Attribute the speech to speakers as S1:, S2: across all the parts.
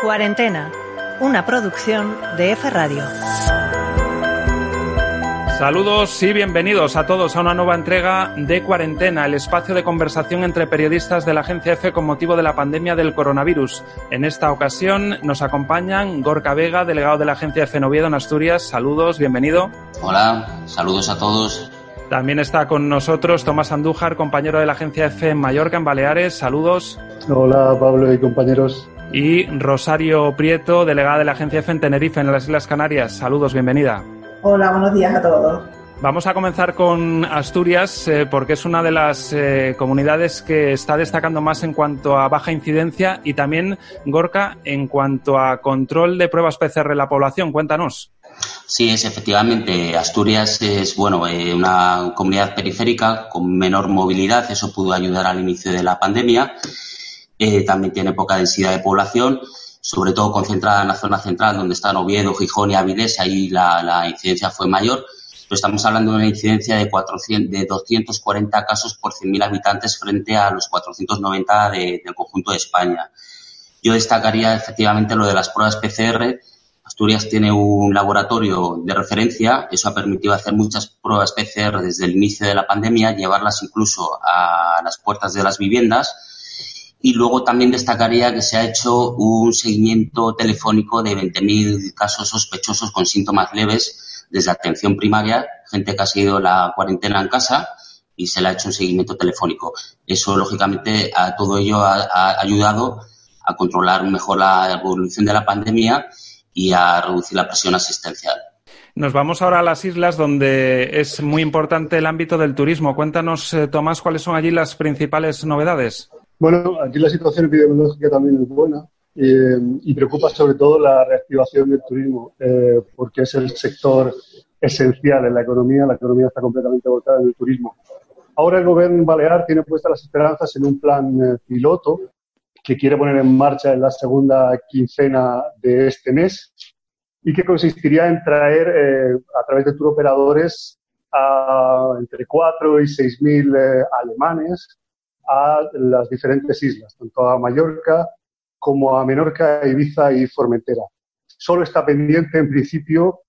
S1: Cuarentena, una producción de F Radio.
S2: Saludos y bienvenidos a todos a una nueva entrega de Cuarentena, el espacio de conversación entre periodistas de la agencia F con motivo de la pandemia del coronavirus. En esta ocasión nos acompañan Gorka Vega, delegado de la agencia F Noviedo en Asturias. Saludos, bienvenido.
S3: Hola, saludos a todos.
S2: También está con nosotros Tomás Andújar, compañero de la agencia F en Mallorca, en Baleares. Saludos.
S4: Hola, Pablo y compañeros.
S2: Y Rosario Prieto, delegada de la agencia F en Tenerife, en las Islas Canarias. Saludos, bienvenida.
S5: Hola, buenos días a todos.
S2: Vamos a comenzar con Asturias eh, porque es una de las eh, comunidades que está destacando más en cuanto a baja incidencia y también, Gorka, en cuanto a control de pruebas PCR en la población. Cuéntanos.
S3: Sí, es efectivamente. Asturias es bueno eh, una comunidad periférica con menor movilidad. Eso pudo ayudar al inicio de la pandemia. También tiene poca densidad de población sobre todo concentrada en la zona central, donde están Oviedo, Gijón y Avilés, ahí la, incidencia fue mayor. Pero estamos hablando de una incidencia de, 400, de 240 casos por 100.000 habitantes frente a los 490 del conjunto de España. Yo destacaría efectivamente lo de las pruebas PCR. Asturias tiene un laboratorio de referencia. Eso ha permitido hacer muchas pruebas PCR desde el inicio de la pandemia, llevarlas incluso a las puertas de las viviendas y luego también destacaría que se ha hecho un seguimiento telefónico de 20.000 casos sospechosos con síntomas leves desde atención primaria, gente que ha seguido la cuarentena en casa y se le ha hecho un seguimiento telefónico. Eso, lógicamente, a todo ello ha, ayudado a controlar mejor la evolución de la pandemia y a reducir la presión asistencial.
S2: Nos vamos ahora a las islas donde es muy importante el ámbito del turismo. Cuéntanos, eh, Tomás, cuáles son allí las principales novedades.
S4: Bueno, aquí la situación epidemiológica también es buena eh, y preocupa sobre todo la reactivación del turismo, eh, porque es el sector esencial en la economía. La economía está completamente volcada en el turismo. Ahora el gobierno balear tiene puestas las esperanzas en un plan eh, piloto que quiere poner en marcha en la segunda quincena de este mes y que consistiría en traer a través de turoperadores a entre 4 y 6 mil alemanes a las diferentes islas, tanto a Mallorca como a Menorca, Ibiza y Formentera. Solo está pendiente, en principio,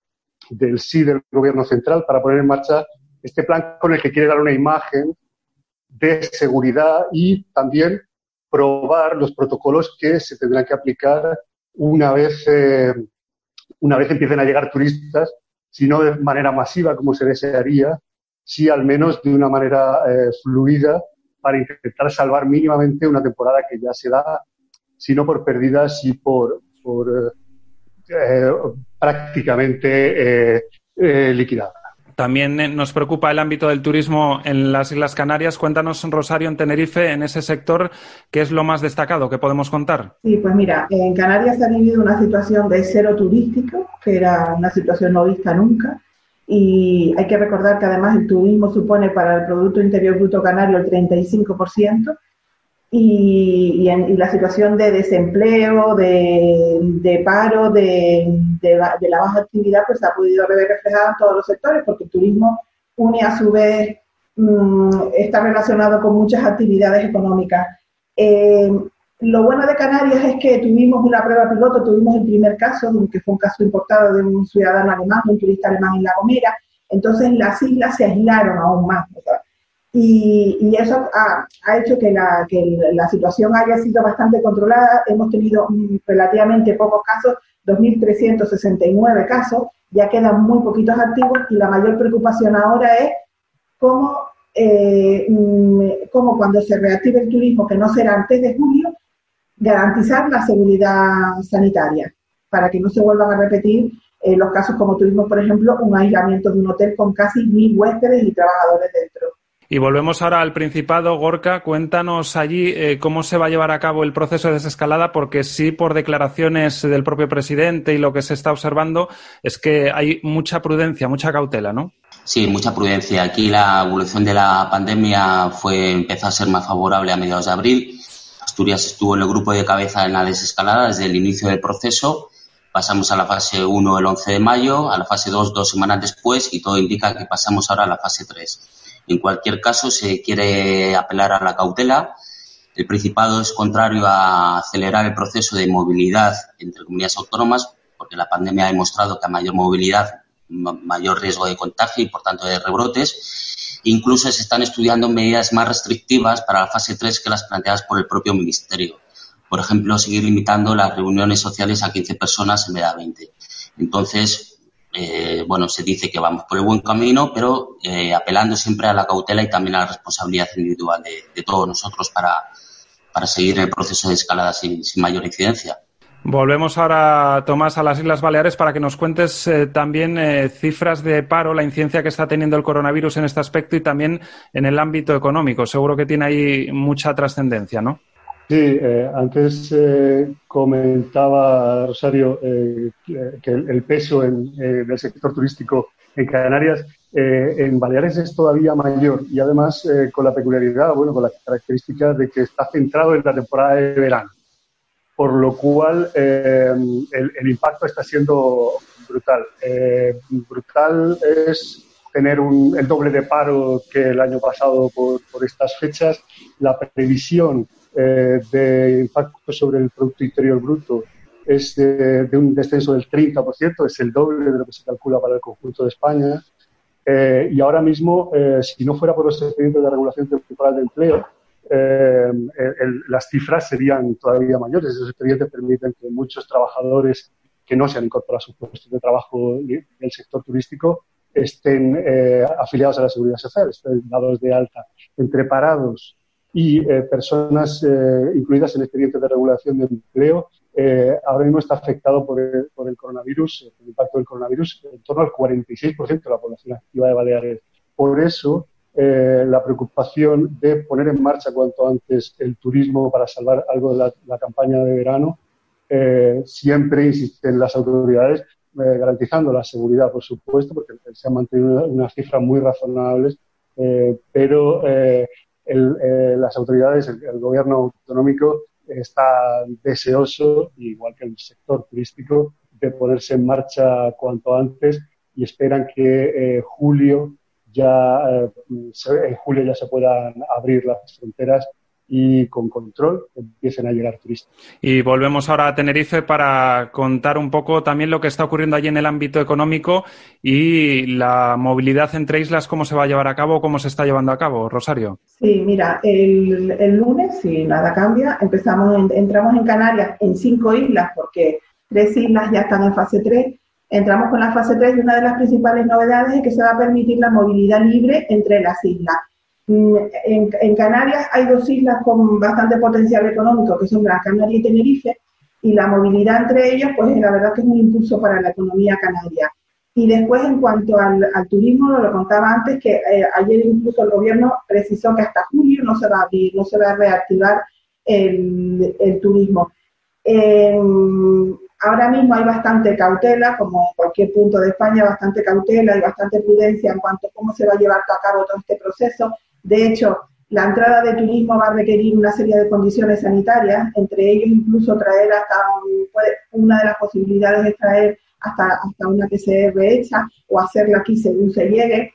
S4: del sí del Gobierno central para poner en marcha este plan con el que quiere dar una imagen de seguridad y también probar los protocolos que se tendrán que aplicar una vez, eh, una vez empiecen a llegar turistas, si no de manera masiva como se desearía, sí al menos de una manera eh, fluida para intentar salvar mínimamente una temporada que ya se da, si no por pérdidas, y por, por eh, prácticamente eh, eh, liquidada.
S2: También nos preocupa el ámbito del turismo en las Islas Canarias. Cuéntanos, Rosario, en Tenerife, en ese sector, ¿qué es lo más destacado que podemos contar?
S5: Sí, pues mira, en Canarias se ha vivido una situación de cero turístico, que era una situación no vista nunca. Y hay que recordar que además el turismo supone para el Producto Interior Bruto Canario el 35%. Y, y, la situación de desempleo, de, paro, de, la, baja actividad, pues ha podido ver reflejada en todos los sectores, porque el turismo une a su vez, mm, está relacionado con muchas actividades económicas. Eh, lo bueno de Canarias es que tuvimos una prueba piloto, tuvimos el primer caso, que fue un caso importado de un ciudadano alemán, un turista alemán en La Gomera, entonces las islas se aislaron aún más. Y, eso ha, hecho que la, situación haya sido bastante controlada. Hemos tenido relativamente pocos casos, 2.369 casos, ya quedan muy poquitos activos y la mayor preocupación ahora es cómo, eh, mm, cómo cuando se reactive el turismo, que no será antes de julio, garantizar la seguridad sanitaria para que no se vuelvan a repetir eh, los casos como tuvimos, por ejemplo, un aislamiento de un hotel con casi mil huéspedes y trabajadores dentro.
S2: Y volvemos ahora al Principado. Gorka, cuéntanos allí eh, cómo se va a llevar a cabo el proceso de desescalada, porque sí, por declaraciones del propio presidente y lo que se está observando, es que hay mucha prudencia, mucha cautela, ¿no?
S3: Sí, mucha prudencia. Aquí la evolución de la pandemia fue empezó a ser más favorable a mediados de abril Asturias estuvo en el grupo de cabeza en la desescalada desde el inicio del proceso. Pasamos a la fase 1 el 11 de mayo, a la fase 2 dos semanas después y todo indica que pasamos ahora a la fase 3. En cualquier caso, se quiere apelar a la cautela El Principado es contrario a acelerar el proceso de movilidad entre comunidades autónomas porque la pandemia ha demostrado que a mayor movilidad, mayor riesgo de contagio y, por tanto, de rebrotes. Incluso se están estudiando medidas más restrictivas para la fase 3 que las planteadas por el propio Ministerio. Por ejemplo, seguir limitando las reuniones sociales a 15 personas en vez de a 20. Entonces, eh, bueno, se dice que vamos por el buen camino, pero eh, apelando siempre a la cautela y también a la responsabilidad individual de, todos nosotros para, para seguir el proceso de escalada sin mayor incidencia.
S2: Volvemos ahora, Tomás, a las Islas Baleares para que nos cuentes eh, también eh, cifras de paro, la incidencia que está teniendo el coronavirus en este aspecto y también en el ámbito económico. Seguro que tiene ahí mucha trascendencia, ¿no?
S4: Sí, eh, antes comentaba Rosario que el, peso del sector turístico en Canarias, en Baleares es todavía mayor y además con la peculiaridad, bueno, con la característica de que está centrado en la temporada de verano por lo cual eh, el, impacto está siendo brutal. Eh, brutal es tener el doble de paro que el año pasado por, estas fechas. La previsión eh, de impacto sobre el Producto Interior Bruto es de, un descenso del 30%, es el doble de lo que se calcula para el conjunto de España. y ahora mismo, si no fuera por los expedientes de regulación temporal de empleo, eh, las cifras serían todavía mayores. Esos expedientes permiten que muchos trabajadores que no se han incorporado a sus puestos de trabajo del sector turístico estén eh, afiliados a la seguridad social, estén dados de alta entre parados y eh, personas incluidas en expedientes de regulación de empleo. ahora mismo está afectado por el, por el coronavirus, el impacto del coronavirus, en torno al 46% de la población activa de Baleares. Por eso, eh, la preocupación de poner en marcha cuanto antes el turismo para salvar algo de la, campaña de verano. Eh, siempre insisten las autoridades eh, garantizando la seguridad, por supuesto, porque se han mantenido unas cifras muy razonables, pero las autoridades, el, gobierno autonómico está deseoso, igual que el sector turístico, de ponerse en marcha cuanto antes y esperan que julio ya eh, en julio ya se puedan abrir las fronteras y con control empiecen a llegar turistas.
S2: Y volvemos ahora a Tenerife para contar un poco también lo que está ocurriendo allí en el ámbito económico y la movilidad entre islas, cómo se va a llevar a cabo, cómo se está llevando a cabo. Rosario.
S5: Sí, mira, el, el lunes, si nada cambia, empezamos entramos en Canarias en cinco islas porque tres islas ya están en fase 3 Entramos con la fase 3 y una de las principales novedades es que se va a permitir la movilidad libre entre las islas. Mm, en, Canarias hay dos islas con bastante potencial económico, que son Gran Canaria y Tenerife, y la movilidad entre ellos, pues la verdad que es un impulso para la economía canaria. Y después, en cuanto al, turismo, lo, contaba antes, que eh, ayer incluso el gobierno precisó que hasta julio no se va a abrir, no se va a reactivar el, el turismo. Ahora mismo hay bastante cautela, como en cualquier punto de España, bastante cautela y bastante prudencia en cuanto a cómo se va a llevar a cabo todo este proceso. De hecho, la entrada de turismo va a requerir una serie de condiciones sanitarias, entre ellos incluso traer hasta una de las posibilidades es traer hasta, hasta una PCR hecha o hacerla aquí según se llegue.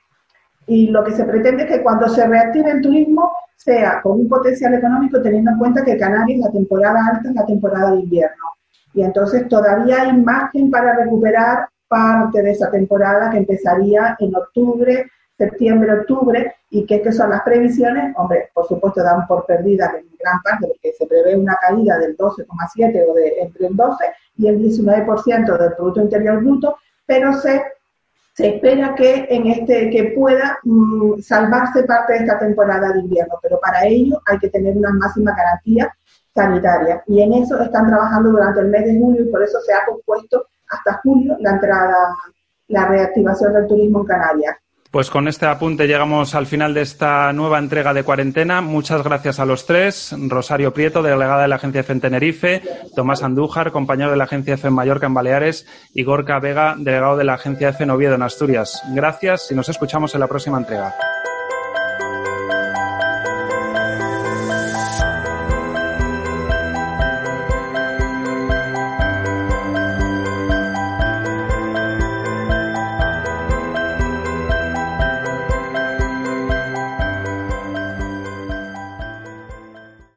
S5: Y lo que se pretende es que cuando se reactive el turismo sea con un potencial económico, teniendo en cuenta que Canarias la temporada alta es la temporada de invierno. Y entonces todavía hay margen para recuperar parte de esa temporada que empezaría en octubre, septiembre, octubre, y que estas son las previsiones, hombre, por supuesto dan por perdida en gran parte porque se prevé una caída del 12,7 o de entre el 12 y el 19% del Producto Interior Bruto, pero se, se espera que en este que pueda mm, salvarse parte de esta temporada de invierno, pero para ello hay que tener una máxima garantía sanitaria. Y en eso están trabajando durante el mes de julio y por eso se ha compuesto hasta julio la entrada, la reactivación del turismo en Canarias.
S2: Pues con este apunte llegamos al final de esta nueva entrega de cuarentena. Muchas gracias a los tres. Rosario Prieto, delegada de la Agencia F en Tenerife, Tomás Andújar, compañero de la Agencia F en Mallorca en Baleares, y Gorka Vega, delegado de la Agencia F en Oviedo en Asturias. Gracias y nos escuchamos en la próxima entrega.